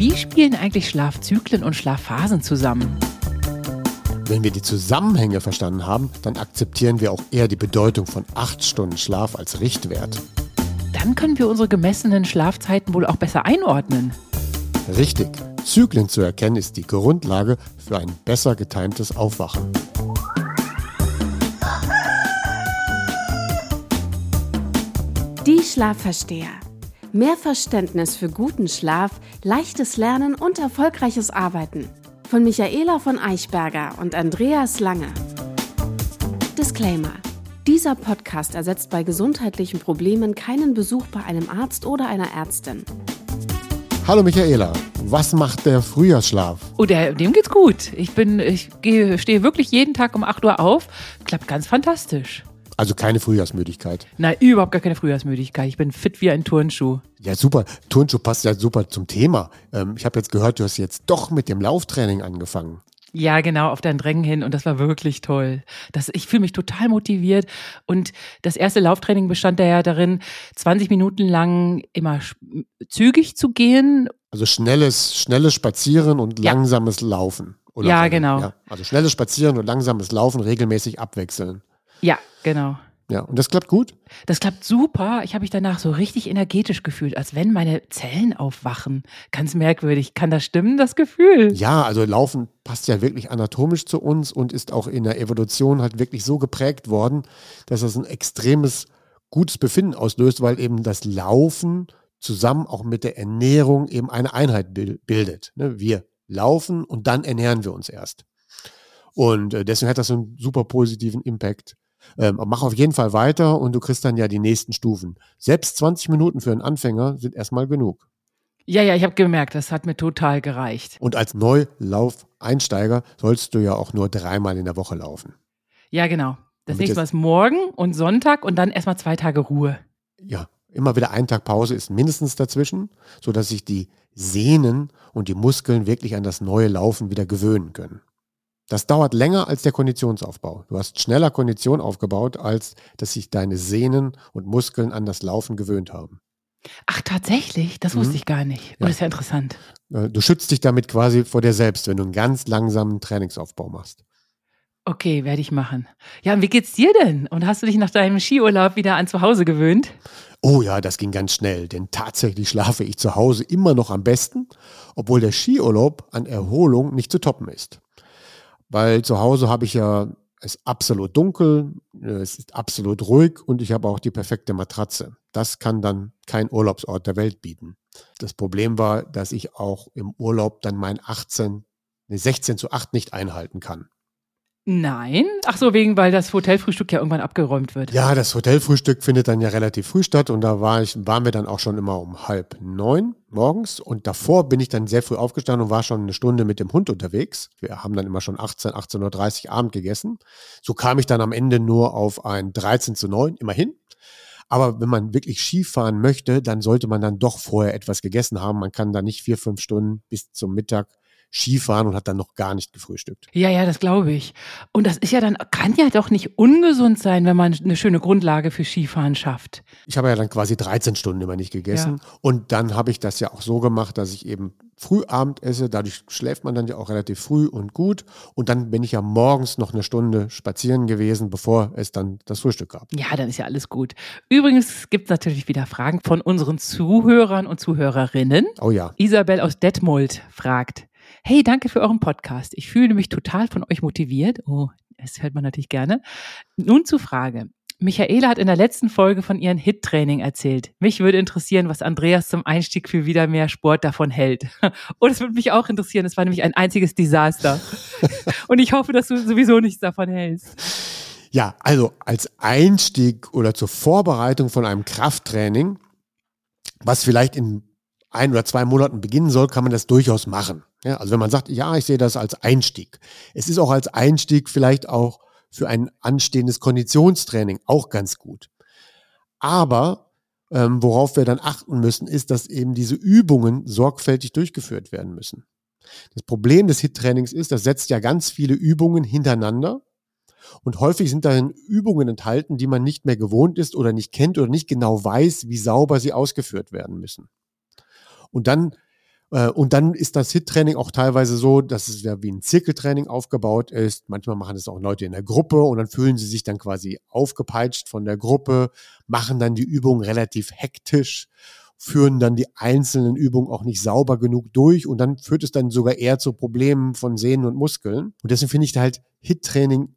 Wie spielen eigentlich Schlafzyklen und Schlafphasen zusammen? Wenn wir die Zusammenhänge verstanden haben, dann akzeptieren wir auch eher die Bedeutung von acht Stunden Schlaf als Richtwert. Dann können wir unsere gemessenen Schlafzeiten wohl auch besser einordnen. Richtig. Zyklen zu erkennen ist die Grundlage für ein besser getimtes Aufwachen. Die Schlafversteher. Mehr Verständnis für guten Schlaf, leichtes Lernen und erfolgreiches Arbeiten. Von Michaela von Eichberger und Andreas Lange. Disclaimer. Dieser Podcast ersetzt bei gesundheitlichen Problemen keinen Besuch bei einem Arzt oder einer Ärztin. Hallo Michaela, was macht der Frühjahrsschlaf? Oh, der, dem geht's gut. Ich bin, ich gehe, stehe wirklich jeden Tag um 8 Uhr auf. Klappt ganz fantastisch. Also keine Frühjahrsmüdigkeit. Nein, überhaupt gar keine Frühjahrsmüdigkeit. Ich bin fit wie ein Turnschuh. Ja, super. Turnschuh passt ja super zum Thema. Ähm, ich habe jetzt gehört, du hast jetzt doch mit dem Lauftraining angefangen. Ja, genau, auf dein Drängen hin und das war wirklich toll. Das, ich fühle mich total motiviert und das erste Lauftraining bestand ja darin, 20 Minuten lang immer zügig zu gehen. Also schnelles, schnelles Spazieren und ja. langsames Laufen. Oder ja, genau. Ja, also schnelles Spazieren und langsames Laufen regelmäßig abwechseln. Ja, genau. Ja, und das klappt gut? Das klappt super. Ich habe mich danach so richtig energetisch gefühlt, als wenn meine Zellen aufwachen. Ganz merkwürdig. Kann das stimmen, das Gefühl? Ja, also Laufen passt ja wirklich anatomisch zu uns und ist auch in der Evolution halt wirklich so geprägt worden, dass das ein extremes gutes Befinden auslöst, weil eben das Laufen zusammen auch mit der Ernährung eben eine Einheit bildet. Ne, wir laufen und dann ernähren wir uns erst. Und äh, deswegen hat das einen super positiven Impact ähm, mach auf jeden Fall weiter und du kriegst dann ja die nächsten Stufen. Selbst 20 Minuten für einen Anfänger sind erstmal genug. Ja, ja, ich habe gemerkt, das hat mir total gereicht. Und als Neulaufeinsteiger sollst du ja auch nur dreimal in der Woche laufen. Ja, genau. Das nächste Mal ist morgen und Sonntag und dann erstmal zwei Tage Ruhe. Ja, immer wieder ein Tag Pause ist mindestens dazwischen, sodass sich die Sehnen und die Muskeln wirklich an das neue Laufen wieder gewöhnen können. Das dauert länger als der Konditionsaufbau. Du hast schneller Kondition aufgebaut, als dass sich deine Sehnen und Muskeln an das Laufen gewöhnt haben. Ach, tatsächlich? Das mhm. wusste ich gar nicht. Oh, das ist ja interessant. Äh, du schützt dich damit quasi vor dir selbst, wenn du einen ganz langsamen Trainingsaufbau machst. Okay, werde ich machen. Ja, und wie geht's dir denn? Und hast du dich nach deinem Skiurlaub wieder an zu Hause gewöhnt? Oh ja, das ging ganz schnell, denn tatsächlich schlafe ich zu Hause immer noch am besten, obwohl der Skiurlaub an Erholung nicht zu toppen ist weil zu Hause habe ich ja es ist absolut dunkel, es ist absolut ruhig und ich habe auch die perfekte Matratze. Das kann dann kein Urlaubsort der Welt bieten. Das Problem war, dass ich auch im Urlaub dann mein 18, ne 16 zu 8 nicht einhalten kann. Nein. Ach so, wegen, weil das Hotelfrühstück ja irgendwann abgeräumt wird. Ja, das Hotelfrühstück findet dann ja relativ früh statt und da war ich, waren wir dann auch schon immer um halb neun morgens und davor bin ich dann sehr früh aufgestanden und war schon eine Stunde mit dem Hund unterwegs. Wir haben dann immer schon 18, 18.30 Uhr Abend gegessen. So kam ich dann am Ende nur auf ein 13 zu 9, immerhin. Aber wenn man wirklich Skifahren möchte, dann sollte man dann doch vorher etwas gegessen haben. Man kann da nicht vier, fünf Stunden bis zum Mittag Skifahren und hat dann noch gar nicht gefrühstückt. Ja, ja, das glaube ich. Und das ist ja dann, kann ja doch nicht ungesund sein, wenn man eine schöne Grundlage für Skifahren schafft. Ich habe ja dann quasi 13 Stunden immer nicht gegessen. Ja. Und dann habe ich das ja auch so gemacht, dass ich eben Frühabend esse. Dadurch schläft man dann ja auch relativ früh und gut. Und dann bin ich ja morgens noch eine Stunde spazieren gewesen, bevor es dann das Frühstück gab. Ja, dann ist ja alles gut. Übrigens gibt es natürlich wieder Fragen von unseren Zuhörern und Zuhörerinnen. Oh ja. Isabel aus Detmold fragt, Hey, danke für euren Podcast. Ich fühle mich total von euch motiviert. Oh, das hört man natürlich gerne. Nun zur Frage. Michaela hat in der letzten Folge von ihrem Hit-Training erzählt. Mich würde interessieren, was Andreas zum Einstieg für wieder mehr Sport davon hält. Und es würde mich auch interessieren. Es war nämlich ein einziges Desaster. Und ich hoffe, dass du sowieso nichts davon hältst. Ja, also als Einstieg oder zur Vorbereitung von einem Krafttraining, was vielleicht in ein oder zwei Monaten beginnen soll, kann man das durchaus machen. Ja, also wenn man sagt, ja, ich sehe das als Einstieg. Es ist auch als Einstieg vielleicht auch für ein anstehendes Konditionstraining auch ganz gut. Aber ähm, worauf wir dann achten müssen, ist, dass eben diese Übungen sorgfältig durchgeführt werden müssen. Das Problem des HIT-Trainings ist, das setzt ja ganz viele Übungen hintereinander und häufig sind darin Übungen enthalten, die man nicht mehr gewohnt ist oder nicht kennt oder nicht genau weiß, wie sauber sie ausgeführt werden müssen. Und dann und dann ist das HIT-Training auch teilweise so, dass es ja wie ein Zirkeltraining aufgebaut ist. Manchmal machen es auch Leute in der Gruppe und dann fühlen sie sich dann quasi aufgepeitscht von der Gruppe, machen dann die Übung relativ hektisch, führen dann die einzelnen Übungen auch nicht sauber genug durch und dann führt es dann sogar eher zu Problemen von Sehnen und Muskeln. Und deswegen finde ich halt HIT-Training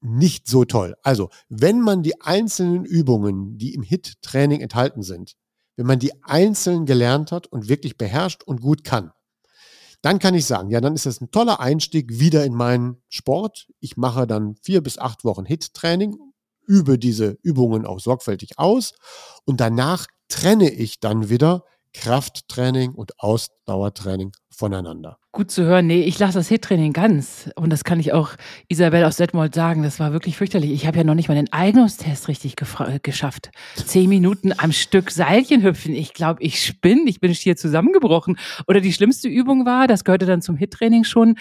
nicht so toll. Also, wenn man die einzelnen Übungen, die im HIT-Training enthalten sind, wenn man die einzeln gelernt hat und wirklich beherrscht und gut kann, dann kann ich sagen, ja, dann ist das ein toller Einstieg wieder in meinen Sport. Ich mache dann vier bis acht Wochen HIT-Training, übe diese Übungen auch sorgfältig aus und danach trenne ich dann wieder Krafttraining und Ausdauertraining voneinander. Gut zu hören. Nee, ich lasse das HIT-Training ganz. Und das kann ich auch Isabel aus Detmold sagen. Das war wirklich fürchterlich. Ich habe ja noch nicht mal den Eignungstest richtig geschafft. Zehn Minuten am Stück Seilchen hüpfen. Ich glaube, ich spinne. Ich bin hier zusammengebrochen. Oder die schlimmste Übung war, das gehörte dann zum HIT-Training schon.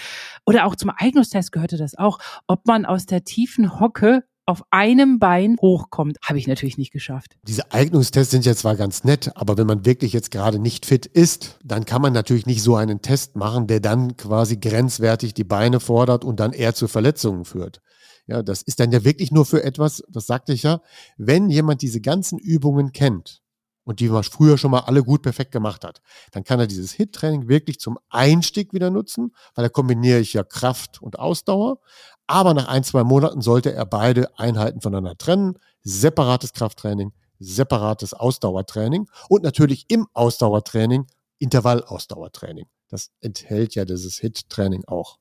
Oder auch zum Eignungstest gehörte das auch. Ob man aus der tiefen Hocke auf einem Bein hochkommt. Habe ich natürlich nicht geschafft. Diese Eignungstests sind ja zwar ganz nett, aber wenn man wirklich jetzt gerade nicht fit ist, dann kann man natürlich nicht so einen Test machen, der dann quasi grenzwertig die Beine fordert und dann eher zu Verletzungen führt. Ja, das ist dann ja wirklich nur für etwas, das sagte ich ja, wenn jemand diese ganzen Übungen kennt und die man früher schon mal alle gut perfekt gemacht hat, dann kann er dieses HIT-Training wirklich zum Einstieg wieder nutzen, weil da kombiniere ich ja Kraft und Ausdauer. Aber nach ein, zwei Monaten sollte er beide Einheiten voneinander trennen. Separates Krafttraining, separates Ausdauertraining und natürlich im Ausdauertraining Intervallausdauertraining. Das enthält ja dieses HIT-Training auch.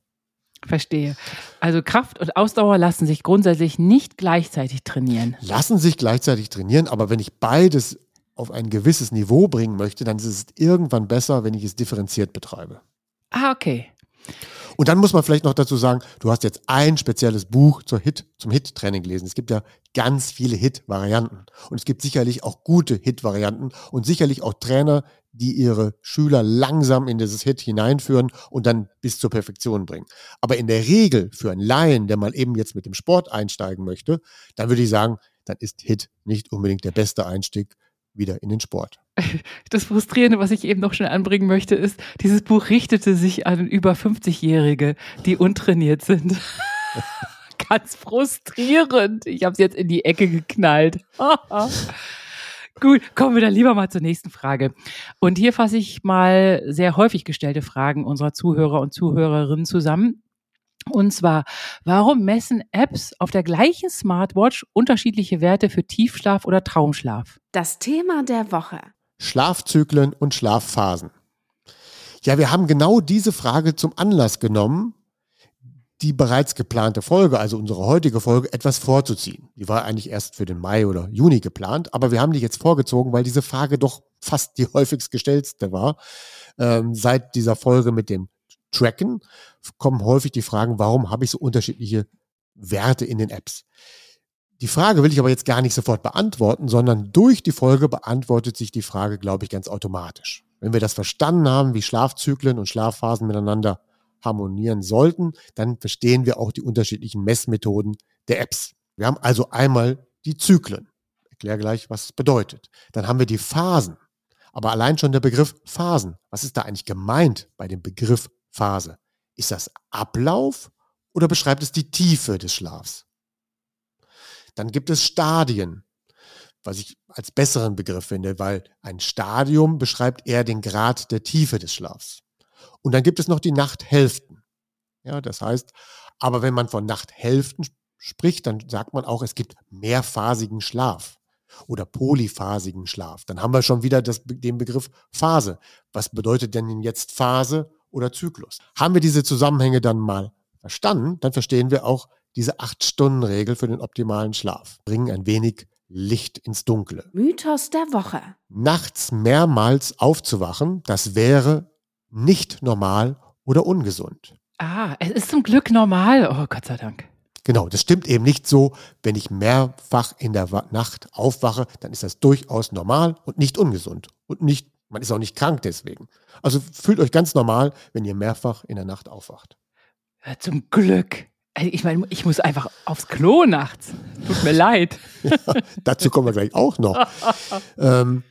Verstehe. Also Kraft und Ausdauer lassen sich grundsätzlich nicht gleichzeitig trainieren. Lassen sich gleichzeitig trainieren, aber wenn ich beides auf ein gewisses Niveau bringen möchte, dann ist es irgendwann besser, wenn ich es differenziert betreibe. Ah, okay. Und dann muss man vielleicht noch dazu sagen, du hast jetzt ein spezielles Buch zur Hit, zum Hit-Training gelesen. Es gibt ja ganz viele Hit-Varianten. Und es gibt sicherlich auch gute Hit-Varianten und sicherlich auch Trainer, die ihre Schüler langsam in dieses Hit hineinführen und dann bis zur Perfektion bringen. Aber in der Regel für einen Laien, der mal eben jetzt mit dem Sport einsteigen möchte, dann würde ich sagen, dann ist Hit nicht unbedingt der beste Einstieg wieder in den Sport. Das Frustrierende, was ich eben noch schnell anbringen möchte, ist, dieses Buch richtete sich an über 50-Jährige, die untrainiert sind. Ganz frustrierend. Ich habe es jetzt in die Ecke geknallt. Gut, kommen wir dann lieber mal zur nächsten Frage. Und hier fasse ich mal sehr häufig gestellte Fragen unserer Zuhörer und Zuhörerinnen zusammen. Und zwar, warum messen Apps auf der gleichen Smartwatch unterschiedliche Werte für Tiefschlaf oder Traumschlaf? Das Thema der Woche. Schlafzyklen und Schlafphasen. Ja, wir haben genau diese Frage zum Anlass genommen, die bereits geplante Folge, also unsere heutige Folge, etwas vorzuziehen. Die war eigentlich erst für den Mai oder Juni geplant, aber wir haben die jetzt vorgezogen, weil diese Frage doch fast die häufigst gestellte war. Ähm, seit dieser Folge mit dem Tracken kommen häufig die Fragen, warum habe ich so unterschiedliche Werte in den Apps? Die Frage will ich aber jetzt gar nicht sofort beantworten, sondern durch die Folge beantwortet sich die Frage, glaube ich, ganz automatisch. Wenn wir das verstanden haben, wie Schlafzyklen und Schlafphasen miteinander harmonieren sollten, dann verstehen wir auch die unterschiedlichen Messmethoden der Apps. Wir haben also einmal die Zyklen. Ich erkläre gleich, was es bedeutet. Dann haben wir die Phasen. Aber allein schon der Begriff Phasen. Was ist da eigentlich gemeint bei dem Begriff Phase? Ist das Ablauf oder beschreibt es die Tiefe des Schlafs? Dann gibt es Stadien, was ich als besseren Begriff finde, weil ein Stadium beschreibt eher den Grad der Tiefe des Schlafs. Und dann gibt es noch die Nachthälften. Ja, das heißt, aber wenn man von Nachthälften spricht, dann sagt man auch, es gibt mehrphasigen Schlaf oder polyphasigen Schlaf. Dann haben wir schon wieder das, den Begriff Phase. Was bedeutet denn jetzt Phase oder Zyklus. Haben wir diese Zusammenhänge dann mal verstanden, dann verstehen wir auch diese Acht-Stunden-Regel für den optimalen Schlaf. Bringen ein wenig Licht ins Dunkle. Mythos der Woche. Nachts mehrmals aufzuwachen, das wäre nicht normal oder ungesund. Ah, es ist zum Glück normal. Oh, Gott sei Dank. Genau, das stimmt eben nicht so. Wenn ich mehrfach in der Nacht aufwache, dann ist das durchaus normal und nicht ungesund und nicht man ist auch nicht krank deswegen. Also fühlt euch ganz normal, wenn ihr mehrfach in der Nacht aufwacht. Ja, zum Glück. Ich meine, ich muss einfach aufs Klo nachts. Tut mir leid. Ja, dazu kommen wir gleich auch noch. ähm,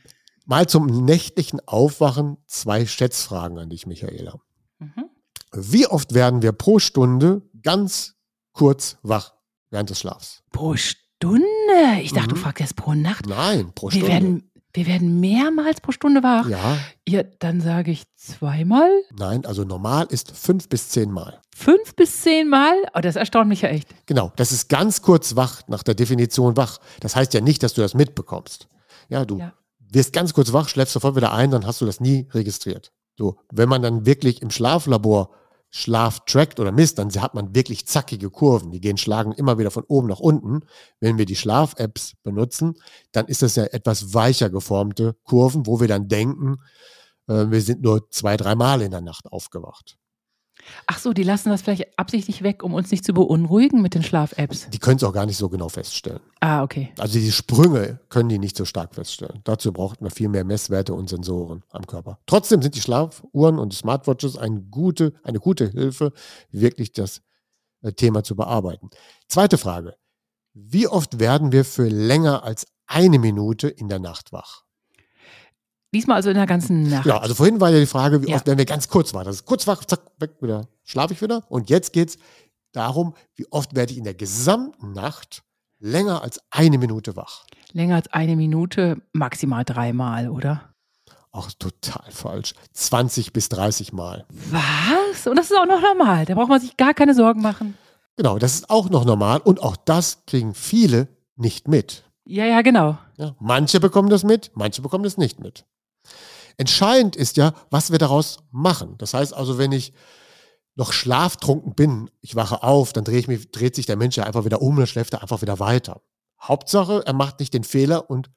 Mal zum nächtlichen Aufwachen zwei Schätzfragen an dich, Michaela. Mhm. Wie oft werden wir pro Stunde ganz kurz wach während des Schlafs? Pro Stunde? Ich dachte, du Mhm. fragst jetzt pro Nacht. Nein, pro Wir Stunde. werden, wir werden mehrmals pro Stunde wach. ja, Ja, dann sage ich zweimal, nein, also normal ist fünf bis zehn Mal. fünf bis zehnmal. Oh, das erstaunt mich ja echt. Genau, das ist ganz kurz wach nach der Definition wach. Das heißt ja nicht, dass du das mitbekommst. Ja, du Ja. wirst ganz kurz wach, schläfst sofort wieder ein, dann hast du das nie registriert. So, wenn man dann wirklich im Schlaflabor Schlaf trackt oder misst, dann hat man wirklich zackige Kurven. Die gehen schlagen immer wieder von oben nach unten. Wenn wir die Schlaf-Apps benutzen, dann ist das ja etwas weicher geformte Kurven, wo wir dann denken, äh, wir sind nur zwei, dreimal in der Nacht aufgewacht. Ach so, die lassen das vielleicht absichtlich weg, um uns nicht zu beunruhigen mit den Schlaf-Apps. Die können es auch gar nicht so genau feststellen. Ah, okay. Also die Sprünge können die nicht so stark feststellen. Dazu braucht man viel mehr Messwerte und Sensoren am Körper. Trotzdem sind die Schlafuhren und die Smartwatches eine gute, eine gute Hilfe, wirklich das äh, Thema zu bearbeiten. Zweite Frage. Wie oft werden wir für länger als eine Minute in der Nacht wach? Diesmal also in der ganzen Nacht. Ja, also vorhin war ja die Frage, wie Ja. oft werden wir ganz kurz wach. Das ist kurz wach, zack, weg, wieder schlafe ich wieder. Und jetzt geht es darum, wie oft werde ich in der gesamten Nacht länger als eine Minute wach. Länger als eine Minute, maximal dreimal, oder? Auch total falsch. 20 bis 30 Mal. Was? Und das ist auch noch normal. Da braucht man sich gar keine Sorgen machen. Genau, das ist auch noch normal und auch das kriegen viele nicht mit. Ja, ja, genau. Ja, manche bekommen das mit, manche bekommen das nicht mit. Entscheidend ist ja, was wir daraus machen. Das heißt also, wenn ich noch schlaftrunken bin, ich wache auf, dann drehe ich mich, dreht sich der Mensch ja einfach wieder um und schläft er einfach wieder weiter. Hauptsache, er macht nicht den Fehler und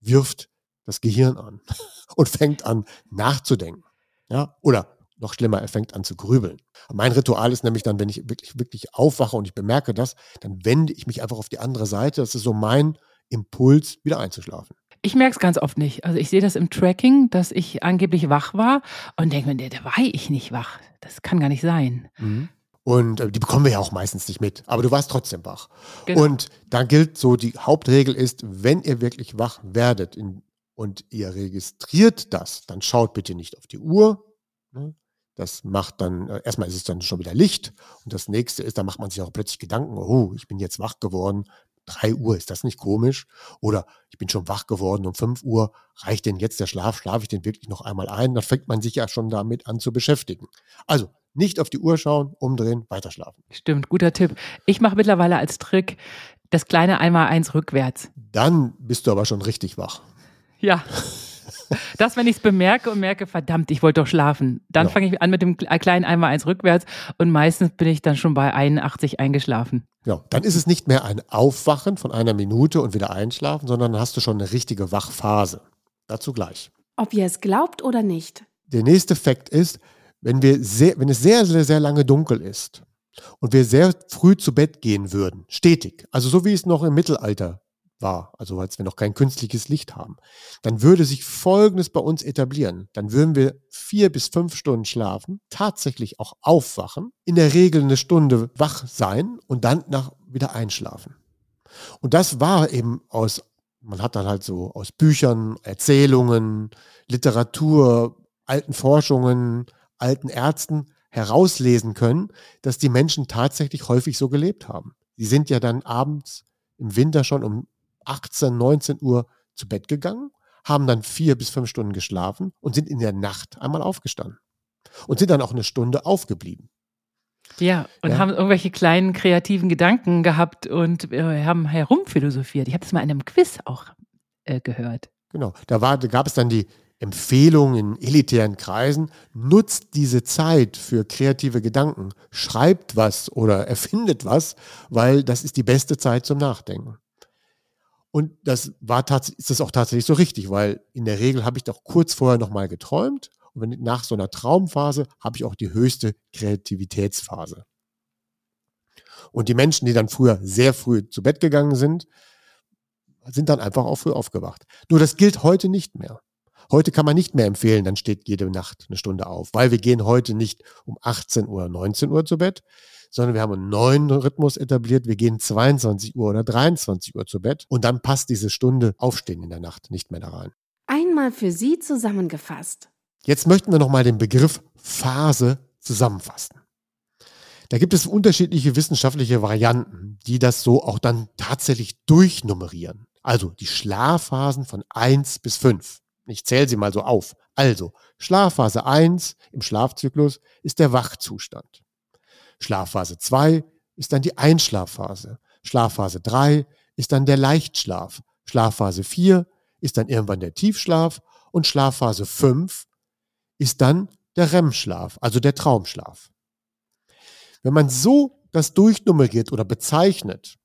wirft das Gehirn an und fängt an nachzudenken. Ja, oder noch schlimmer, er fängt an zu grübeln. Mein Ritual ist nämlich dann, wenn ich wirklich, wirklich aufwache und ich bemerke das, dann wende ich mich einfach auf die andere Seite. Das ist so mein Impuls, wieder einzuschlafen. Ich merke es ganz oft nicht. Also ich sehe das im Tracking, dass ich angeblich wach war und denke mir, nee, da war ich nicht wach. Das kann gar nicht sein. Und äh, die bekommen wir ja auch meistens nicht mit. Aber du warst trotzdem wach. Genau. Und da gilt so, die Hauptregel ist, wenn ihr wirklich wach werdet in, und ihr registriert das, dann schaut bitte nicht auf die Uhr. ne? Das macht dann, äh, erstmal ist es dann schon wieder Licht. Und das nächste ist, da macht man sich auch plötzlich Gedanken, oh, ich bin jetzt wach geworden. 3 Uhr, ist das nicht komisch? Oder ich bin schon wach geworden um 5 Uhr, reicht denn jetzt der Schlaf? Schlafe ich den wirklich noch einmal ein? Dann fängt man sich ja schon damit an zu beschäftigen. Also nicht auf die Uhr schauen, umdrehen, weiterschlafen. Stimmt, guter Tipp. Ich mache mittlerweile als Trick das kleine Einmal-Eins rückwärts. Dann bist du aber schon richtig wach. Ja. Das, wenn ich es bemerke und merke, verdammt, ich wollte doch schlafen. Dann Ja. fange ich an mit dem kle- kleinen Einmal-Eins rückwärts und meistens bin ich dann schon bei 81 eingeschlafen. Ja, dann ist es nicht mehr ein Aufwachen von einer Minute und wieder einschlafen, sondern dann hast du schon eine richtige Wachphase. Dazu gleich. Ob ihr es glaubt oder nicht. Der nächste Fakt ist, wenn, wir sehr, wenn es sehr, sehr, sehr lange dunkel ist und wir sehr früh zu Bett gehen würden, stetig, also so wie es noch im Mittelalter war, also als wir noch kein künstliches Licht haben, dann würde sich Folgendes bei uns etablieren. Dann würden wir vier bis fünf Stunden schlafen, tatsächlich auch aufwachen, in der Regel eine Stunde wach sein und dann nach wieder einschlafen. Und das war eben aus, man hat dann halt so aus Büchern, Erzählungen, Literatur, alten Forschungen, alten Ärzten herauslesen können, dass die Menschen tatsächlich häufig so gelebt haben. Sie sind ja dann abends im Winter schon um 18, 19 Uhr zu Bett gegangen, haben dann vier bis fünf Stunden geschlafen und sind in der Nacht einmal aufgestanden. Und sind dann auch eine Stunde aufgeblieben. Ja, und Ja. haben irgendwelche kleinen kreativen Gedanken gehabt und äh, haben herumphilosophiert. Ich habe das mal in einem Quiz auch äh, gehört. Genau. Da, war, da gab es dann die Empfehlung in elitären Kreisen, nutzt diese Zeit für kreative Gedanken, schreibt was oder erfindet was, weil das ist die beste Zeit zum Nachdenken. Und das war tatsächlich, ist das auch tatsächlich so richtig, weil in der Regel habe ich doch kurz vorher nochmal geträumt und wenn, nach so einer Traumphase habe ich auch die höchste Kreativitätsphase. Und die Menschen, die dann früher sehr früh zu Bett gegangen sind, sind dann einfach auch früh aufgewacht. Nur das gilt heute nicht mehr. Heute kann man nicht mehr empfehlen, dann steht jede Nacht eine Stunde auf, weil wir gehen heute nicht um 18 Uhr, 19 Uhr zu Bett, sondern wir haben einen neuen Rhythmus etabliert. Wir gehen 22 Uhr oder 23 Uhr zu Bett und dann passt diese Stunde Aufstehen in der Nacht nicht mehr da rein. Einmal für Sie zusammengefasst. Jetzt möchten wir nochmal den Begriff Phase zusammenfassen. Da gibt es unterschiedliche wissenschaftliche Varianten, die das so auch dann tatsächlich durchnummerieren. Also die Schlafphasen von 1 bis 5. Ich zähle sie mal so auf. Also Schlafphase 1 im Schlafzyklus ist der Wachzustand. Schlafphase 2 ist dann die Einschlafphase. Schlafphase 3 ist dann der Leichtschlaf. Schlafphase 4 ist dann irgendwann der Tiefschlaf und Schlafphase 5 ist dann der REM-Schlaf, also der Traumschlaf. Wenn man so das durchnummeriert oder bezeichnet,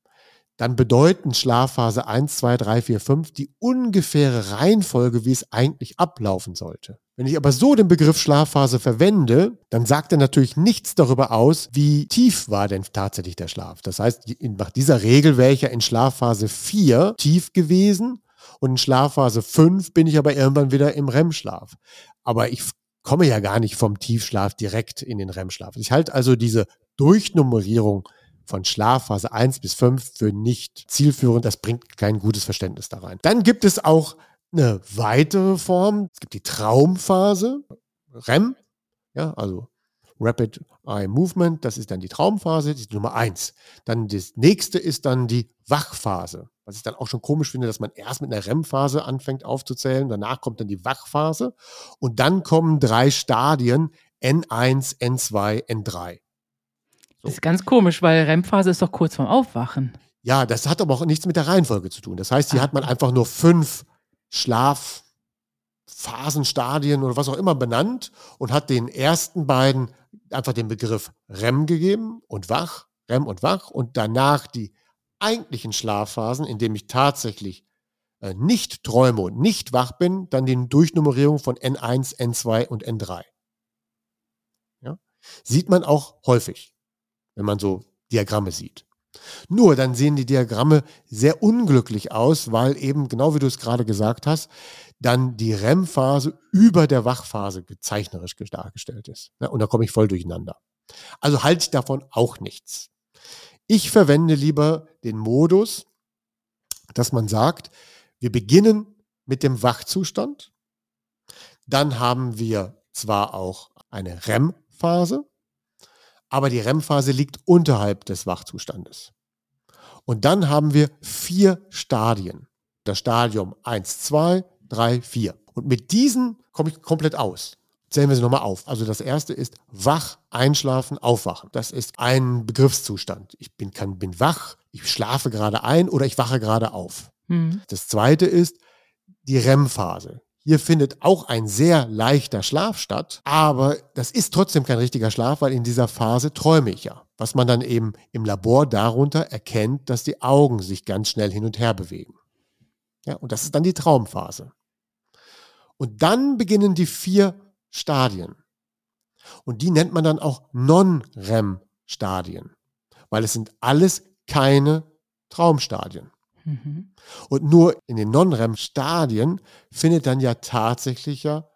dann bedeuten Schlafphase 1, 2, 3, 4, 5 die ungefähre Reihenfolge, wie es eigentlich ablaufen sollte. Wenn ich aber so den Begriff Schlafphase verwende, dann sagt er natürlich nichts darüber aus, wie tief war denn tatsächlich der Schlaf. Das heißt, nach dieser Regel wäre ich ja in Schlafphase 4 tief gewesen und in Schlafphase 5 bin ich aber irgendwann wieder im REM-Schlaf. Aber ich komme ja gar nicht vom Tiefschlaf direkt in den REM-Schlaf. Ich halte also diese Durchnummerierung von Schlafphase 1 bis 5 für nicht zielführend. Das bringt kein gutes Verständnis da rein. Dann gibt es auch eine weitere Form. Es gibt die Traumphase, REM, ja, also Rapid Eye Movement, das ist dann die Traumphase, die Nummer 1. Dann das nächste ist dann die Wachphase. Was ich dann auch schon komisch finde, dass man erst mit einer REM-Phase anfängt aufzuzählen, danach kommt dann die Wachphase und dann kommen drei Stadien N1, N2, N3. So. Das ist ganz komisch, weil REM-Phase ist doch kurz vorm Aufwachen. Ja, das hat aber auch nichts mit der Reihenfolge zu tun. Das heißt, hier ah. hat man einfach nur fünf Schlafphasenstadien oder was auch immer benannt und hat den ersten beiden einfach den Begriff REM gegeben und wach, REM und wach und danach die eigentlichen Schlafphasen, in denen ich tatsächlich äh, nicht träume und nicht wach bin, dann die Durchnummerierung von N1, N2 und N3. Ja? Sieht man auch häufig wenn man so Diagramme sieht. Nur dann sehen die Diagramme sehr unglücklich aus, weil eben, genau wie du es gerade gesagt hast, dann die REM-Phase über der Wachphase zeichnerisch dargestellt ist. und da komme ich voll durcheinander. Also halte ich davon auch nichts. Ich verwende lieber den Modus, dass man sagt, wir beginnen mit dem Wachzustand. Dann haben wir zwar auch eine REM-Phase, aber die REM-Phase liegt unterhalb des Wachzustandes. Und dann haben wir vier Stadien. Das Stadium 1, 2, 3, 4. Und mit diesen komme ich komplett aus. Zählen wir sie nochmal auf. Also das erste ist wach, einschlafen, aufwachen. Das ist ein Begriffszustand. Ich bin, kann, bin wach, ich schlafe gerade ein oder ich wache gerade auf. Mhm. Das zweite ist die REM-Phase. Hier findet auch ein sehr leichter Schlaf statt, aber das ist trotzdem kein richtiger Schlaf, weil in dieser Phase träume ich ja. Was man dann eben im Labor darunter erkennt, dass die Augen sich ganz schnell hin und her bewegen. Ja, und das ist dann die Traumphase. Und dann beginnen die vier Stadien. Und die nennt man dann auch Non-REM-Stadien, weil es sind alles keine Traumstadien. Mhm. Und nur in den Non-REM-Stadien findet dann ja tatsächlich ja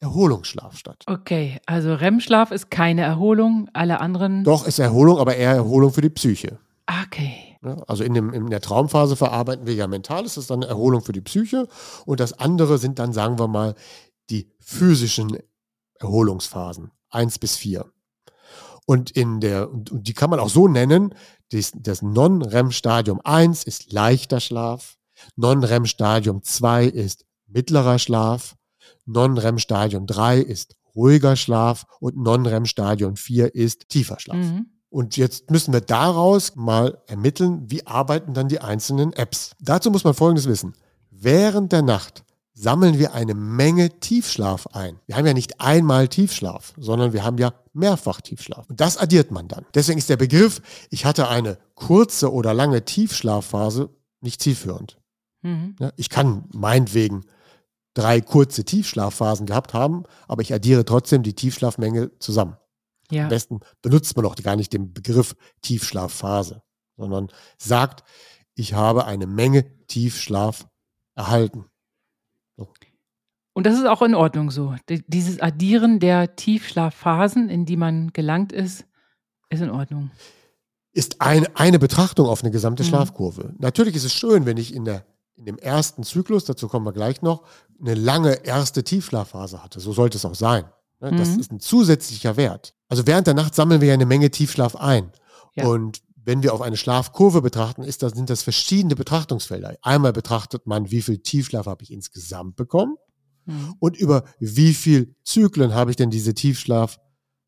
Erholungsschlaf statt. Okay, also REM-Schlaf ist keine Erholung, alle anderen. Doch, ist Erholung, aber eher Erholung für die Psyche. Okay. Also in, dem, in der Traumphase verarbeiten wir ja mental, das ist dann eine Erholung für die Psyche. Und das andere sind dann, sagen wir mal, die physischen Erholungsphasen, eins bis vier. Und in der, und die kann man auch so nennen, das, das Non-REM-Stadium 1 ist leichter Schlaf, Non-REM-Stadium 2 ist mittlerer Schlaf, Non-REM-Stadium 3 ist ruhiger Schlaf und Non-REM-Stadium 4 ist tiefer Schlaf. Mhm. Und jetzt müssen wir daraus mal ermitteln, wie arbeiten dann die einzelnen Apps. Dazu muss man Folgendes wissen. Während der Nacht sammeln wir eine Menge Tiefschlaf ein. Wir haben ja nicht einmal Tiefschlaf, sondern wir haben ja mehrfach Tiefschlaf. Und das addiert man dann. Deswegen ist der Begriff, ich hatte eine kurze oder lange Tiefschlafphase, nicht zielführend. Mhm. Ja, ich kann meinetwegen drei kurze Tiefschlafphasen gehabt haben, aber ich addiere trotzdem die Tiefschlafmenge zusammen. Ja. Am besten benutzt man auch gar nicht den Begriff Tiefschlafphase, sondern sagt, ich habe eine Menge Tiefschlaf erhalten. Und das ist auch in Ordnung so. Dieses Addieren der Tiefschlafphasen, in die man gelangt ist, ist in Ordnung. Ist ein, eine Betrachtung auf eine gesamte mhm. Schlafkurve. Natürlich ist es schön, wenn ich in der in dem ersten Zyklus, dazu kommen wir gleich noch, eine lange erste Tiefschlafphase hatte. So sollte es auch sein. Ne? Das Mhm. ist ein zusätzlicher Wert. Also während der Nacht sammeln wir ja eine Menge Tiefschlaf ein. Ja. Und wenn wir auf eine Schlafkurve betrachten, ist das, sind das verschiedene Betrachtungsfelder. Einmal betrachtet man, wie viel Tiefschlaf habe ich insgesamt bekommen Mhm. und über wie viel Zyklen habe ich denn diese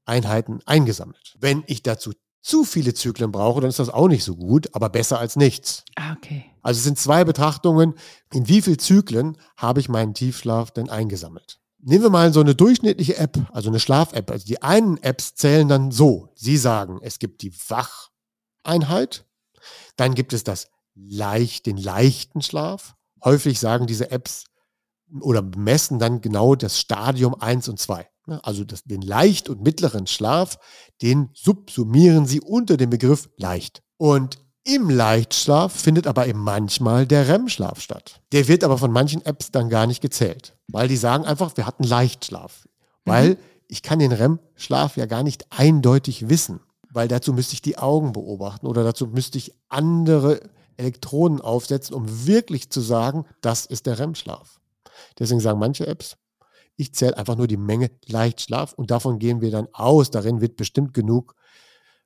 Tiefschlafeinheiten eingesammelt. Wenn ich dazu zu viele Zyklen brauche, dann ist das auch nicht so gut, aber besser als nichts. Ah, okay. Also es sind zwei Betrachtungen, in wie viel Zyklen habe ich meinen Tiefschlaf denn eingesammelt. Nehmen wir mal so eine durchschnittliche App, also eine Schlaf-App. Also die einen Apps zählen dann so. Sie sagen, es gibt die Wacheinheit, dann gibt es das leicht, den leichten Schlaf. Häufig sagen diese Apps oder messen dann genau das Stadium 1 und 2. Ne? Also das, den leicht und mittleren Schlaf, den subsumieren sie unter dem Begriff leicht. Und im Leichtschlaf findet aber eben manchmal der REM-Schlaf statt. Der wird aber von manchen Apps dann gar nicht gezählt, weil die sagen einfach, wir hatten Leichtschlaf. Weil ich kann den REM-Schlaf ja gar nicht eindeutig wissen, weil dazu müsste ich die Augen beobachten oder dazu müsste ich andere Elektronen aufsetzen, um wirklich zu sagen, das ist der REM-Schlaf. Deswegen sagen manche Apps, ich zähle einfach nur die Menge Leichtschlaf und davon gehen wir dann aus. Darin wird bestimmt genug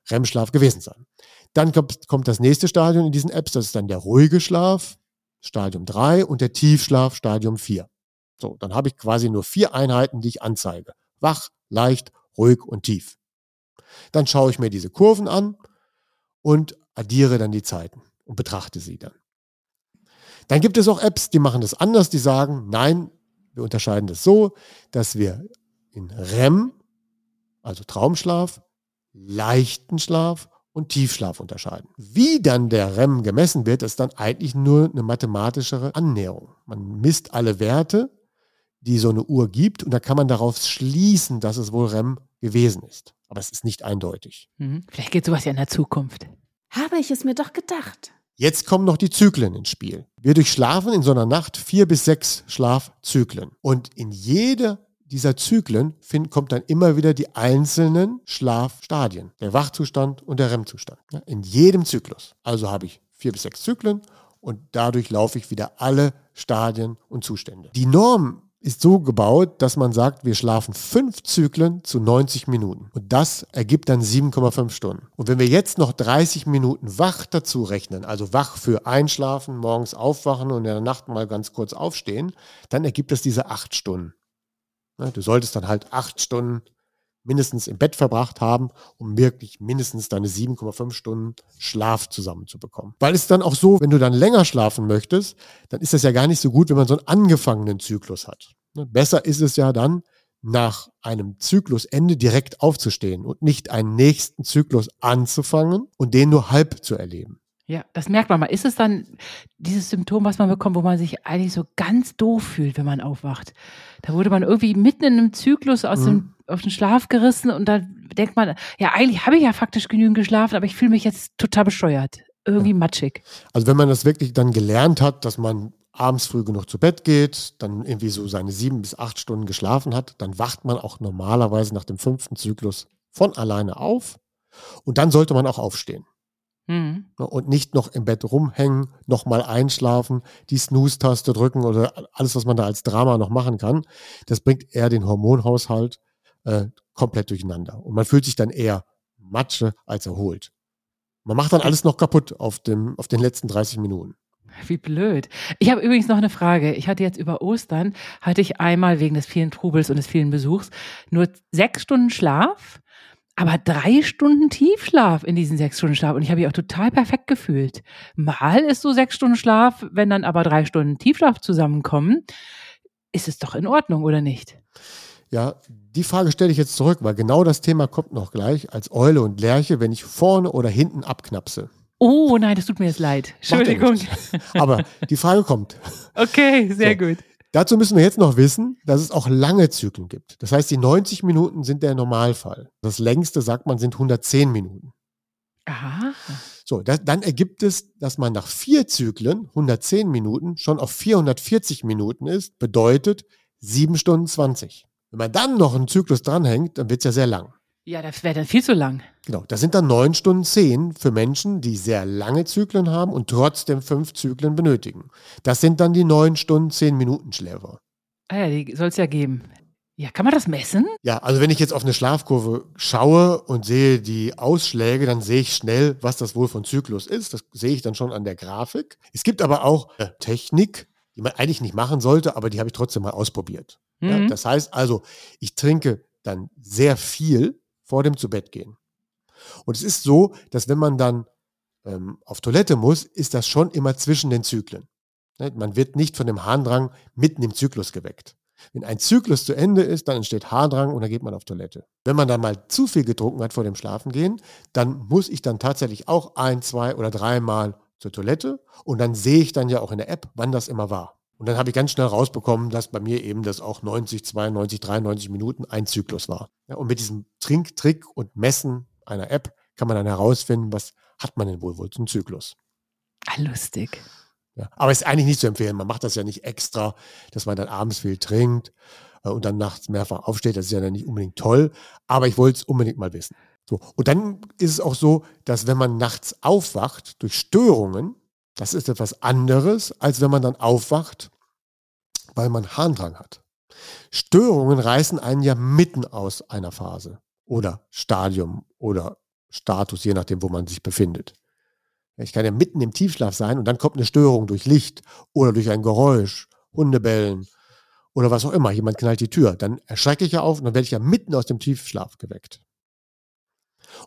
REM-Schlaf gewesen sein. Dann kommt, kommt das nächste Stadium in diesen Apps, das ist dann der ruhige Schlaf, Stadium 3 und der Tiefschlaf, Stadium 4. So, dann habe ich quasi nur vier Einheiten, die ich anzeige. Wach, leicht, ruhig und tief. Dann schaue ich mir diese Kurven an und addiere dann die Zeiten und betrachte sie dann. Dann gibt es auch Apps, die machen das anders, die sagen, nein, wir unterscheiden das so, dass wir in REM, also Traumschlaf, leichten Schlaf und Tiefschlaf unterscheiden. Wie dann der REM gemessen wird, ist dann eigentlich nur eine mathematischere Annäherung. Man misst alle Werte, die so eine Uhr gibt, und da kann man darauf schließen, dass es wohl REM gewesen ist. Aber es ist nicht eindeutig. Mhm. Vielleicht geht sowas ja in der Zukunft. Habe ich es mir doch gedacht. Jetzt kommen noch die Zyklen ins Spiel. Wir durchschlafen in so einer Nacht vier bis sechs Schlafzyklen. Und in jeder dieser Zyklen find, kommt dann immer wieder die einzelnen Schlafstadien. Der Wachzustand und der REM-Zustand. Ja, in jedem Zyklus. Also habe ich vier bis sechs Zyklen und dadurch laufe ich wieder alle Stadien und Zustände. Die Norm ist so gebaut, dass man sagt, wir schlafen fünf Zyklen zu 90 Minuten. Und das ergibt dann 7,5 Stunden. Und wenn wir jetzt noch 30 Minuten wach dazu rechnen, also wach für Einschlafen, morgens aufwachen und in der Nacht mal ganz kurz aufstehen, dann ergibt es diese acht Stunden. Du solltest dann halt acht Stunden mindestens im Bett verbracht haben, um wirklich mindestens deine 7,5 Stunden Schlaf zusammenzubekommen. Weil es dann auch so, wenn du dann länger schlafen möchtest, dann ist das ja gar nicht so gut, wenn man so einen angefangenen Zyklus hat. Ne, Besser ist es ja dann, nach einem Zyklusende direkt aufzustehen und nicht einen nächsten Zyklus anzufangen und den nur halb zu erleben. Ja, das merkt man mal. Ist es dann dieses Symptom, was man bekommt, wo man sich eigentlich so ganz doof fühlt, wenn man aufwacht? Da wurde man irgendwie mitten in einem Zyklus aus dem, auf den Schlaf gerissen und da denkt man, ja, eigentlich habe ich ja faktisch genügend geschlafen, aber ich fühle mich jetzt total bescheuert. Irgendwie matschig. Also wenn man das wirklich dann gelernt hat, dass man abends früh genug zu Bett geht, dann irgendwie so seine sieben bis acht Stunden geschlafen hat, dann wacht man auch normalerweise nach dem fünften Zyklus von alleine auf und dann sollte man auch aufstehen. Mhm. Und nicht noch im Bett rumhängen, nochmal einschlafen, die Snooze-Taste drücken oder alles, was man da als Drama noch machen kann. Das bringt eher den Hormonhaushalt äh, komplett durcheinander. Und man fühlt sich dann eher Matsche als erholt. Man macht dann alles noch kaputt auf, dem, auf den letzten 30 Minuten. Wie blöd. Ich habe übrigens noch eine Frage. Ich hatte jetzt über Ostern, hatte ich einmal wegen des vielen Trubels und des vielen Besuchs nur sechs Stunden Schlaf, aber drei Stunden Tiefschlaf in diesen sechs Stunden Schlaf. Und ich habe mich auch total perfekt gefühlt. Mal ist so sechs Stunden Schlaf, wenn dann aber drei Stunden Tiefschlaf zusammenkommen, ist es doch in Ordnung, oder nicht? Ja, die Frage stelle ich jetzt zurück, weil genau das Thema kommt noch gleich als Eule und Lerche, wenn ich vorne oder hinten abknapse. Oh nein, das tut mir jetzt leid. Entschuldigung. Aber die Frage kommt. Okay, sehr So. gut. Dazu müssen wir jetzt noch wissen, dass es auch lange Zyklen gibt. Das heißt, die 90 Minuten sind der Normalfall. Das längste, sagt man, sind 110 Minuten. Aha. So, das, dann ergibt es, dass man nach vier Zyklen, 110 Minuten, schon auf 440 Minuten ist, bedeutet 7 Stunden 20. Wenn man dann noch einen Zyklus dranhängt, dann wird es ja sehr lang. Ja, das wäre dann viel zu lang. Genau, das sind dann neun Stunden zehn für Menschen, die sehr lange Zyklen haben und trotzdem fünf Zyklen benötigen. Das sind dann die neun Stunden zehn Minuten Schläfer. Ah ja, die soll es ja geben. Ja, kann man das messen? Ja, also wenn ich jetzt auf eine Schlafkurve schaue und sehe die Ausschläge, dann sehe ich schnell, was das wohl von Zyklus ist. Das sehe ich dann schon an der Grafik. Es gibt aber auch äh, Technik, die man eigentlich nicht machen sollte, aber die habe ich trotzdem mal ausprobiert. Mhm. Ja, das heißt also, ich trinke dann sehr viel vor dem Zubettgehen. Und es ist so, dass wenn man dann ähm, auf Toilette muss, ist das schon immer zwischen den Zyklen. Ne? Man wird nicht von dem Harndrang mitten im Zyklus geweckt. Wenn ein Zyklus zu Ende ist, dann entsteht Haardrang und dann geht man auf Toilette. Wenn man dann mal zu viel getrunken hat vor dem Schlafengehen, dann muss ich dann tatsächlich auch ein, zwei oder dreimal zur Toilette und dann sehe ich dann ja auch in der App, wann das immer war. Und dann habe ich ganz schnell rausbekommen, dass bei mir eben das auch 90, 92, 93 Minuten ein Zyklus war. Ja, und mit diesem Trinktrick und Messen einer App kann man dann herausfinden, was hat man denn wohl wohl zum Zyklus. Ah, lustig. Ja, aber ist eigentlich nicht zu empfehlen. Man macht das ja nicht extra, dass man dann abends viel trinkt äh, und dann nachts mehrfach aufsteht. Das ist ja dann nicht unbedingt toll. Aber ich wollte es unbedingt mal wissen. So. Und dann ist es auch so, dass wenn man nachts aufwacht durch Störungen, das ist etwas anderes, als wenn man dann aufwacht, weil man Harndrang hat. Störungen reißen einen ja mitten aus einer Phase oder Stadium oder Status, je nachdem, wo man sich befindet. Ich kann ja mitten im Tiefschlaf sein und dann kommt eine Störung durch Licht oder durch ein Geräusch, Hundebellen oder was auch immer. Jemand knallt die Tür. Dann erschrecke ich ja auf und dann werde ich ja mitten aus dem Tiefschlaf geweckt.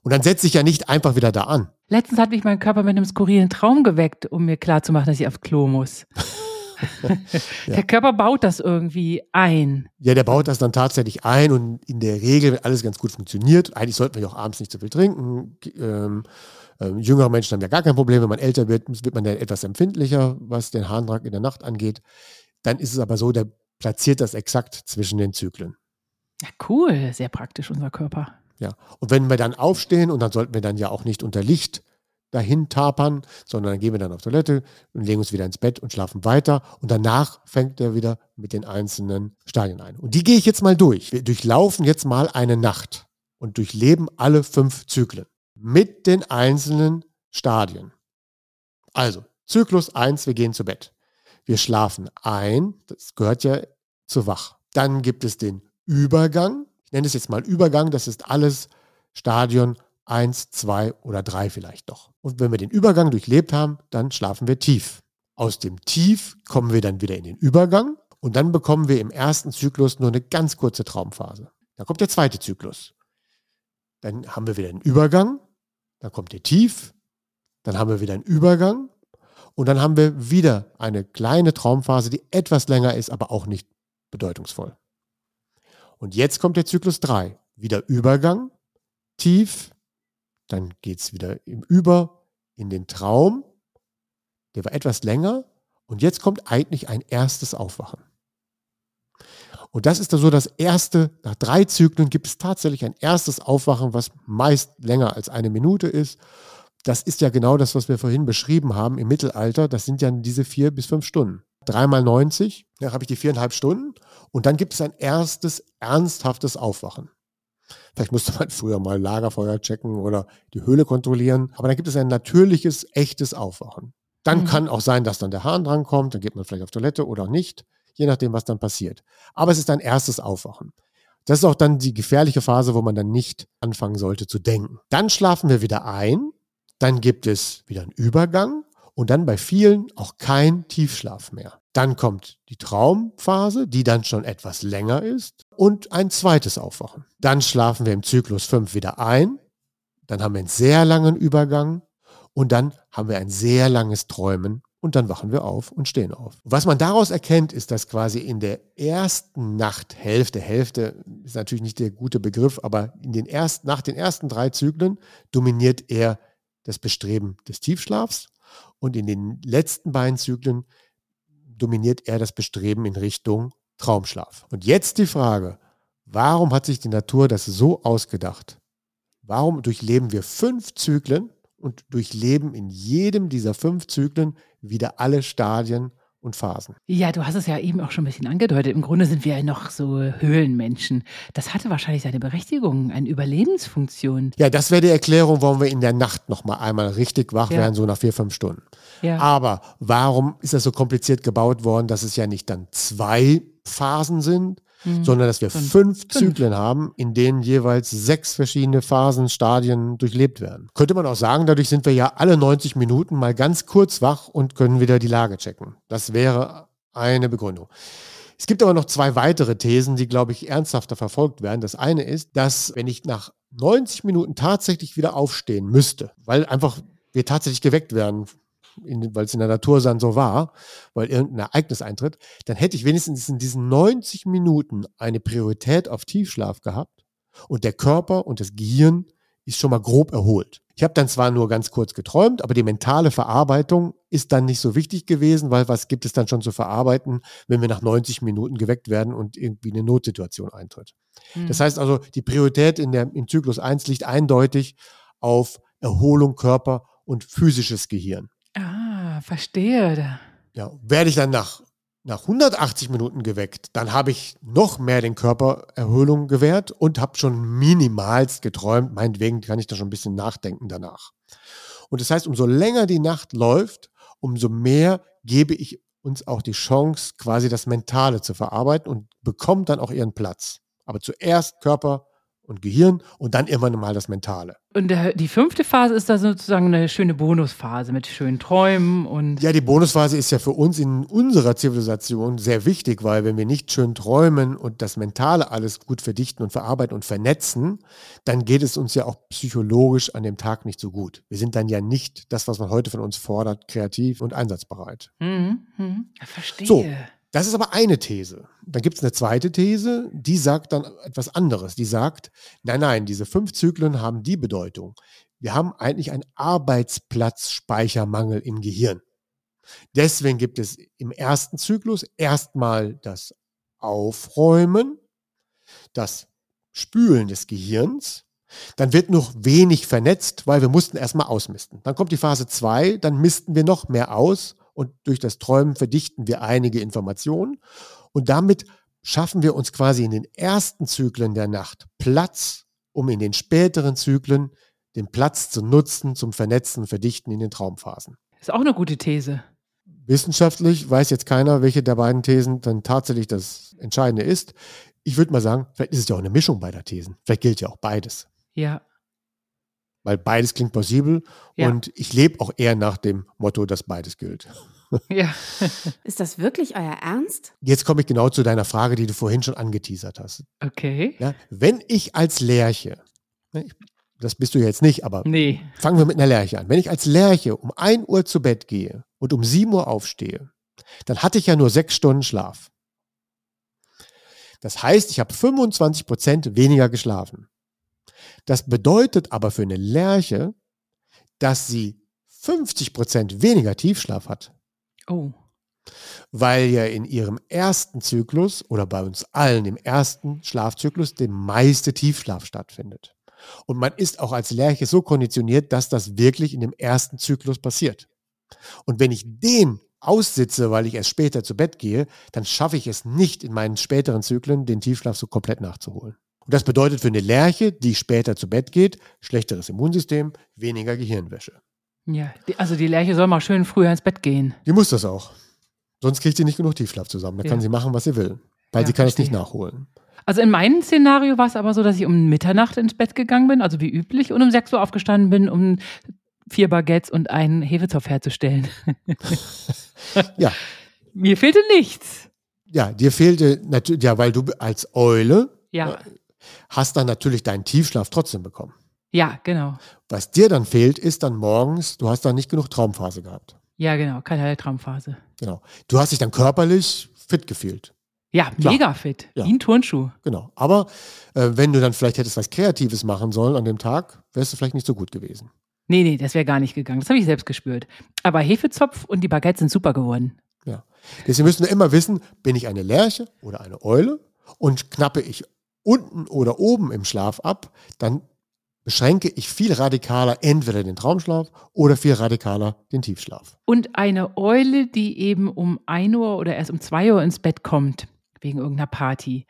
Und dann setze ich ja nicht einfach wieder da an. Letztens hat mich mein Körper mit einem skurrilen Traum geweckt, um mir klarzumachen, dass ich aufs Klo muss. der Körper baut das irgendwie ein. Ja, der baut das dann tatsächlich ein und in der Regel, wenn alles ganz gut funktioniert, eigentlich sollten wir ja auch abends nicht zu viel trinken. Ähm, ähm, jüngere Menschen haben ja gar kein Problem. Wenn man älter wird, wird man dann etwas empfindlicher, was den Harndrang in der Nacht angeht. Dann ist es aber so, der platziert das exakt zwischen den Zyklen. Ja, cool, sehr praktisch unser Körper. Ja, und wenn wir dann aufstehen und dann sollten wir dann ja auch nicht unter Licht dahin tapern, sondern dann gehen wir dann auf Toilette und legen uns wieder ins Bett und schlafen weiter und danach fängt er wieder mit den einzelnen Stadien ein. Und die gehe ich jetzt mal durch. Wir durchlaufen jetzt mal eine Nacht und durchleben alle fünf Zyklen mit den einzelnen Stadien. Also, Zyklus 1, wir gehen zu Bett. Wir schlafen ein, das gehört ja zu wach. Dann gibt es den Übergang. Nenne es jetzt mal Übergang, das ist alles Stadion 1, 2 oder 3 vielleicht noch. Und wenn wir den Übergang durchlebt haben, dann schlafen wir tief. Aus dem Tief kommen wir dann wieder in den Übergang und dann bekommen wir im ersten Zyklus nur eine ganz kurze Traumphase. Da kommt der zweite Zyklus. Dann haben wir wieder einen Übergang dann kommt ihr tief, dann haben wir wieder einen Übergang und dann haben wir wieder eine kleine Traumphase, die etwas länger ist, aber auch nicht bedeutungsvoll. Und jetzt kommt der Zyklus 3. Wieder Übergang, tief, dann geht es wieder im Über in den Traum. Der war etwas länger und jetzt kommt eigentlich ein erstes Aufwachen. Und das ist dann so das erste, nach drei Zyklen gibt es tatsächlich ein erstes Aufwachen, was meist länger als eine Minute ist. Das ist ja genau das, was wir vorhin beschrieben haben im Mittelalter. Das sind ja diese vier bis fünf Stunden. Dreimal 90, da habe ich die viereinhalb Stunden. Und dann gibt es ein erstes, ernsthaftes Aufwachen. Vielleicht musste man früher mal Lagerfeuer checken oder die Höhle kontrollieren. Aber dann gibt es ein natürliches, echtes Aufwachen. Dann mhm. kann auch sein, dass dann der Hahn drankommt, dann geht man vielleicht auf Toilette oder nicht je nachdem, was dann passiert. Aber es ist ein erstes Aufwachen. Das ist auch dann die gefährliche Phase, wo man dann nicht anfangen sollte zu denken. Dann schlafen wir wieder ein, dann gibt es wieder einen Übergang und dann bei vielen auch kein Tiefschlaf mehr. Dann kommt die Traumphase, die dann schon etwas länger ist und ein zweites Aufwachen. Dann schlafen wir im Zyklus 5 wieder ein, dann haben wir einen sehr langen Übergang und dann haben wir ein sehr langes Träumen und dann wachen wir auf und stehen auf. Was man daraus erkennt, ist, dass quasi in der ersten Nachthälfte, Hälfte ist natürlich nicht der gute Begriff, aber in den ersten, nach den ersten drei Zyklen dominiert er das Bestreben des Tiefschlafs und in den letzten beiden Zyklen dominiert er das Bestreben in Richtung Traumschlaf. Und jetzt die Frage, warum hat sich die Natur das so ausgedacht? Warum durchleben wir fünf Zyklen und durchleben in jedem dieser fünf Zyklen wieder alle Stadien und Phasen. Ja, du hast es ja eben auch schon ein bisschen angedeutet. Im Grunde sind wir ja noch so Höhlenmenschen. Das hatte wahrscheinlich seine Berechtigung, eine Überlebensfunktion. Ja, das wäre die Erklärung, warum wir in der Nacht noch mal einmal richtig wach Ja. werden, so nach vier, fünf Stunden. Ja. Aber warum ist das so kompliziert gebaut worden, dass es ja nicht dann zwei Phasen sind, sondern dass wir Fünf. fünf, Zyklen haben, in denen jeweils sechs verschiedene Phasen, Stadien durchlebt werden. Könnte man auch sagen, dadurch sind wir ja alle 90 Minuten mal ganz kurz wach und können wieder die Lage checken. Das wäre eine Begründung. Es gibt aber noch zwei weitere Thesen, die, glaube ich, ernsthafter verfolgt werden. Das eine ist, dass wenn ich nach 90 Minuten tatsächlich wieder aufstehen müsste, weil einfach wir tatsächlich geweckt werden, weil es in der Natur dann so war, weil irgendein Ereignis eintritt, dann hätte ich wenigstens in diesen 90 Minuten eine Priorität auf Tiefschlaf gehabt und der Körper und das Gehirn ist schon mal grob erholt. Ich habe dann zwar nur ganz kurz geträumt, aber die mentale Verarbeitung ist dann nicht so wichtig gewesen, weil was gibt es dann schon zu verarbeiten, wenn wir nach 90 Minuten geweckt werden und irgendwie eine Notsituation eintritt. Hm. Das heißt also, die Priorität in der, in Zyklus 1 liegt eindeutig auf Erholung, Körper und physisches Gehirn. Ah, verstehe. Ja, werde ich dann nach, nach 180 Minuten geweckt, dann habe ich noch mehr den Körper Erholung gewährt und habe schon minimalst geträumt. Meinetwegen kann ich da schon ein bisschen nachdenken danach. Und das heißt, umso länger die Nacht läuft, umso mehr gebe ich uns auch die Chance, quasi das Mentale zu verarbeiten und bekommt dann auch ihren Platz. Aber zuerst Körper und Gehirn und dann irgendwann mal das Mentale. Und der, die fünfte Phase ist da sozusagen eine schöne Bonusphase mit schönen Träumen und Ja, die Bonusphase ist ja für uns in unserer Zivilisation sehr wichtig, weil wenn wir nicht schön träumen und das Mentale alles gut verdichten und verarbeiten und vernetzen, dann geht es uns ja auch psychologisch an dem Tag nicht so gut. Wir sind dann ja nicht das, was man heute von uns fordert, kreativ und einsatzbereit. Mhm. Ja, verstehe. So, das ist aber eine These. Dann gibt es eine zweite These, die sagt dann etwas anderes. Die sagt, nein, nein, diese fünf Zyklen haben die Bedeutung. Wir haben eigentlich einen Arbeitsplatzspeichermangel im Gehirn. Deswegen gibt es im ersten Zyklus erstmal das Aufräumen, das Spülen des Gehirns. Dann wird noch wenig vernetzt, weil wir mussten erstmal ausmisten. Dann kommt die Phase 2, dann misten wir noch mehr aus und durch das Träumen verdichten wir einige Informationen und damit schaffen wir uns quasi in den ersten Zyklen der Nacht Platz, um in den späteren Zyklen den Platz zu nutzen zum Vernetzen, Verdichten in den Traumphasen. Ist auch eine gute These. Wissenschaftlich weiß jetzt keiner, welche der beiden Thesen dann tatsächlich das Entscheidende ist. Ich würde mal sagen, vielleicht ist es ja auch eine Mischung beider Thesen. Vielleicht gilt ja auch beides. Ja. Weil beides klingt plausibel Ja. und ich lebe auch eher nach dem Motto, dass beides gilt. Ja. Ist das wirklich euer Ernst? Jetzt komme ich genau zu deiner Frage, die du vorhin schon angeteasert hast. Okay. Ja, wenn ich als Lerche, ne, das bist du jetzt nicht, aber Nee. fangen wir mit einer Lerche an. Wenn ich als Lerche um 1 Uhr zu Bett gehe und um 7 Uhr aufstehe, dann hatte ich ja nur sechs Stunden Schlaf. Das heißt, ich habe 25 Prozent weniger geschlafen. Das bedeutet aber für eine Lerche, dass sie 50 Prozent weniger Tiefschlaf hat Oh. weil ja in ihrem ersten Zyklus oder bei uns allen im ersten Schlafzyklus der meiste Tiefschlaf stattfindet. Und man ist auch als Lerche so konditioniert, dass das wirklich in dem ersten Zyklus passiert. Und wenn ich den aussitze, weil ich erst später zu Bett gehe, dann schaffe ich es nicht in meinen späteren Zyklen, den Tiefschlaf so komplett nachzuholen. Und das bedeutet für eine Lerche, die später zu Bett geht, schlechteres Immunsystem, weniger Gehirnwäsche. Ja. Die, also die Lerche soll mal schön früher ins Bett gehen. Die muss das auch. Sonst kriegt sie nicht genug Tiefschlaf zusammen. Da Ja. kann sie machen, was sie will. Weil Ja, sie kann es nicht nachholen. Also in meinem Szenario war es aber so, dass ich um Mitternacht ins Bett gegangen bin, also wie üblich, und um 6 Uhr aufgestanden bin, um vier Baguettes und einen Hefezopf herzustellen. Ja. Mir fehlte nichts. Ja, dir fehlte natürlich, ja, weil du als Eule Ja, hast dann natürlich deinen Tiefschlaf trotzdem bekommen. ja, genau. Was dir dann fehlt, ist dann morgens, du hast dann nicht genug Traumphase gehabt. Ja, genau. Keine Traumphase. Genau. Du hast dich dann körperlich fit gefühlt. Ja, Klar. mega fit. Ja. Wie ein Turnschuh. Genau. Aber äh, wenn du dann vielleicht hättest was Kreatives machen sollen an dem Tag, wärst du vielleicht nicht so gut gewesen. Nee, nee, das wäre gar nicht gegangen. Das habe ich selbst gespürt. Aber Hefezopf und die Baguettes sind super geworden. Ja. Deswegen müssen wir immer wissen, bin ich eine Lerche oder eine Eule und knappe ich unten oder oben im Schlaf ab, dann beschränke ich viel radikaler entweder den Traumschlaf oder viel radikaler den Tiefschlaf. Und eine Eule, die eben um 1 Uhr oder erst um 2 Uhr ins Bett kommt, wegen irgendeiner Party,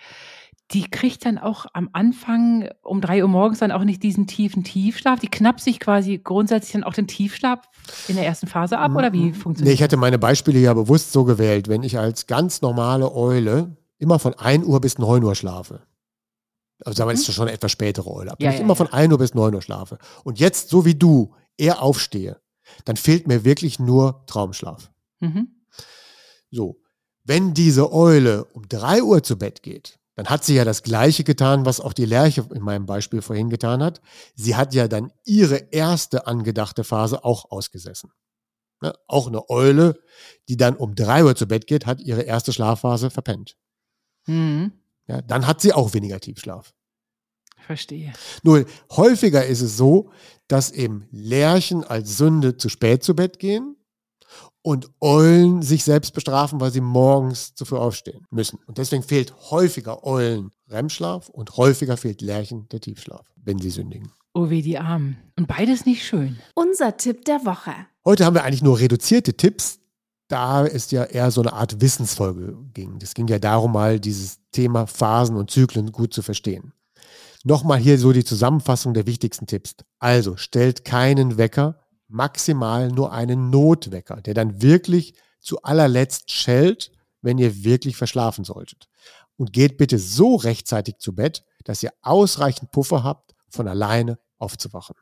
die kriegt dann auch am Anfang um 3 Uhr morgens dann auch nicht diesen tiefen Tiefschlaf. Die knappt sich quasi grundsätzlich dann auch den Tiefschlaf in der ersten Phase ab oder wie funktioniert Nee, ich hätte meine Beispiele ja bewusst so gewählt, wenn ich als ganz normale Eule immer von 1 Uhr bis 9 Uhr schlafe. Also sagen wir, das ist schon eine etwas spätere Eule. Aber Ja, wenn ich ja, immer ja. von 1 Uhr bis 9 Uhr schlafe und jetzt so wie du eher aufstehe, dann fehlt mir wirklich nur Traumschlaf. Mhm. So, wenn diese Eule um 3 Uhr zu Bett geht, dann hat sie ja das Gleiche getan, was auch die Lerche in meinem Beispiel vorhin getan hat. Sie hat ja dann ihre erste angedachte Phase auch ausgesessen. Ne? Auch eine Eule, die dann um 3 Uhr zu Bett geht, hat ihre erste Schlafphase verpennt. Mhm. Ja, dann hat sie auch weniger Tiefschlaf. Verstehe. Nur häufiger ist es so, dass eben Lerchen als Sünde zu spät zu Bett gehen und Eulen sich selbst bestrafen, weil sie morgens zu früh aufstehen müssen. Und deswegen fehlt häufiger Eulen REM-Schlaf und häufiger fehlt Lerchen der Tiefschlaf, wenn sie sündigen. Oh weh, die Armen. Und beides nicht schön. Unser Tipp der Woche. Heute haben wir eigentlich nur reduzierte Tipps, da es ja eher so eine Art Wissensfolge ging. Das ging ja darum, mal dieses Thema Phasen und Zyklen gut zu verstehen. Nochmal hier so die Zusammenfassung der wichtigsten Tipps. Also stellt keinen Wecker, maximal nur einen Notwecker, der dann wirklich zu allerletzt schellt, wenn ihr wirklich verschlafen solltet. Und geht bitte so rechtzeitig zu Bett, dass ihr ausreichend Puffer habt, von alleine aufzuwachen.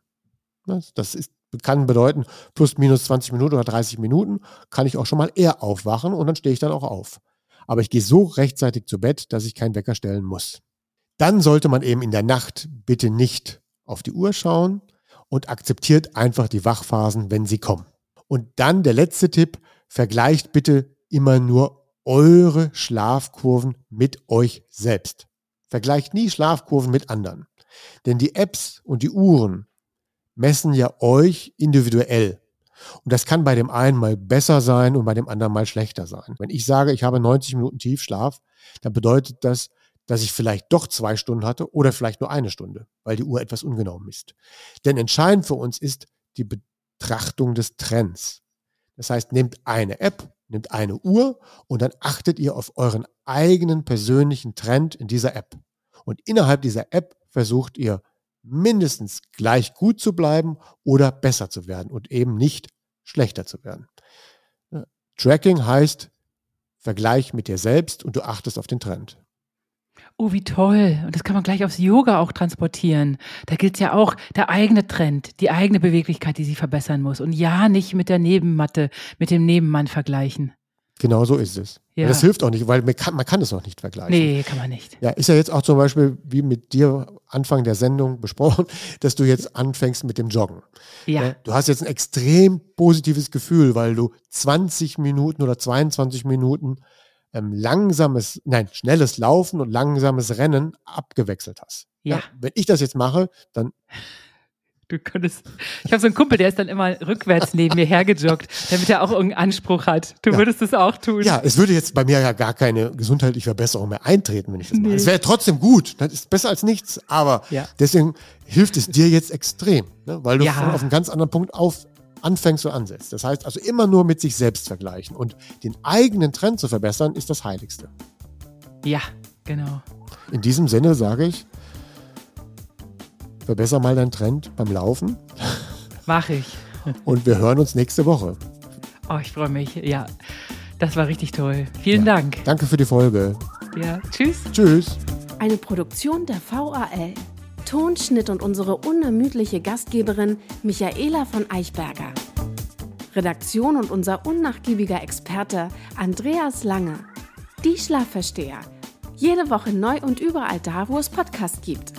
Das ist, kann bedeuten, plus minus 20 Minuten oder 30 Minuten kann ich auch schon mal eher aufwachen und dann stehe ich dann auch auf. Aber ich gehe so rechtzeitig zu Bett, dass ich keinen Wecker stellen muss. Dann sollte man eben in der Nacht bitte nicht auf die Uhr schauen und akzeptiert einfach die Wachphasen, wenn sie kommen. Und dann der letzte Tipp, vergleicht bitte immer nur eure Schlafkurven mit euch selbst. Vergleicht nie Schlafkurven mit anderen. Denn die Apps und die Uhren messen ja euch individuell. Und das kann bei dem einen mal besser sein und bei dem anderen mal schlechter sein. Wenn ich sage, ich habe 90 Minuten Tiefschlaf, dann bedeutet das, dass ich vielleicht doch zwei Stunden hatte oder vielleicht nur eine Stunde, weil die Uhr etwas ungenau misst. Denn entscheidend für uns ist die Betrachtung des Trends. Das heißt, nehmt eine App, nehmt eine Uhr und dann achtet ihr auf euren eigenen persönlichen Trend in dieser App. Und innerhalb dieser App versucht ihr mindestens gleich gut zu bleiben oder besser zu werden und eben nicht schlechter zu werden. Ja, Tracking heißt Vergleich mit dir selbst und du achtest auf den Trend. Oh, wie toll. Und das kann man gleich aufs Yoga auch transportieren. Da gilt ja auch der eigene Trend, die eigene Beweglichkeit, die sie verbessern muss. Und ja, nicht mit der Nebenmatte, mit dem Nebenmann vergleichen. Genau so ist es. Ja. Das hilft auch nicht, weil man kann, man kann es auch nicht vergleichen. Nee, kann man nicht. Ja, ist ja jetzt auch zum Beispiel, wie mit dir Anfang der Sendung besprochen, dass du jetzt anfängst mit dem Joggen. Ja. Ja, Du hast jetzt ein extrem positives Gefühl, weil du 20 Minuten oder 22 Minuten ähm, langsames, nein, schnelles Laufen und langsames Rennen abgewechselt hast. Ja. Wenn ich das jetzt mache, dann, Du könntest. Ich habe so einen Kumpel, der ist dann immer rückwärts neben mir hergejoggt, damit er auch irgendeinen Anspruch hat. Du Ja. würdest es auch tun. ja, es würde jetzt bei mir ja gar keine gesundheitliche Verbesserung mehr eintreten, wenn ich das mache. Nee. Es wäre trotzdem gut, das ist besser als nichts, aber Ja. deswegen hilft es dir jetzt extrem, ne? weil du Ja. von, auf einen ganz anderen Punkt auf anfängst und ansetzt. Das heißt also immer nur mit sich selbst vergleichen und den eigenen Trend zu verbessern, ist das Heiligste. Ja, genau. In diesem Sinne sage ich, verbessere mal deinen Trend beim Laufen Mach ich. und wir hören uns nächste Woche. Oh, ich freue mich. Ja, das war richtig toll. Vielen Ja. Dank. Danke für die Folge. Ja, tschüss. Tschüss. Eine Produktion der VAL. Tonschnitt und unsere unermüdliche Gastgeberin Michaela von Eichberger. Redaktion und unser unnachgiebiger Experte Andreas Lange. Die Schlafversteher. Jede Woche neu und überall da, wo es Podcasts gibt.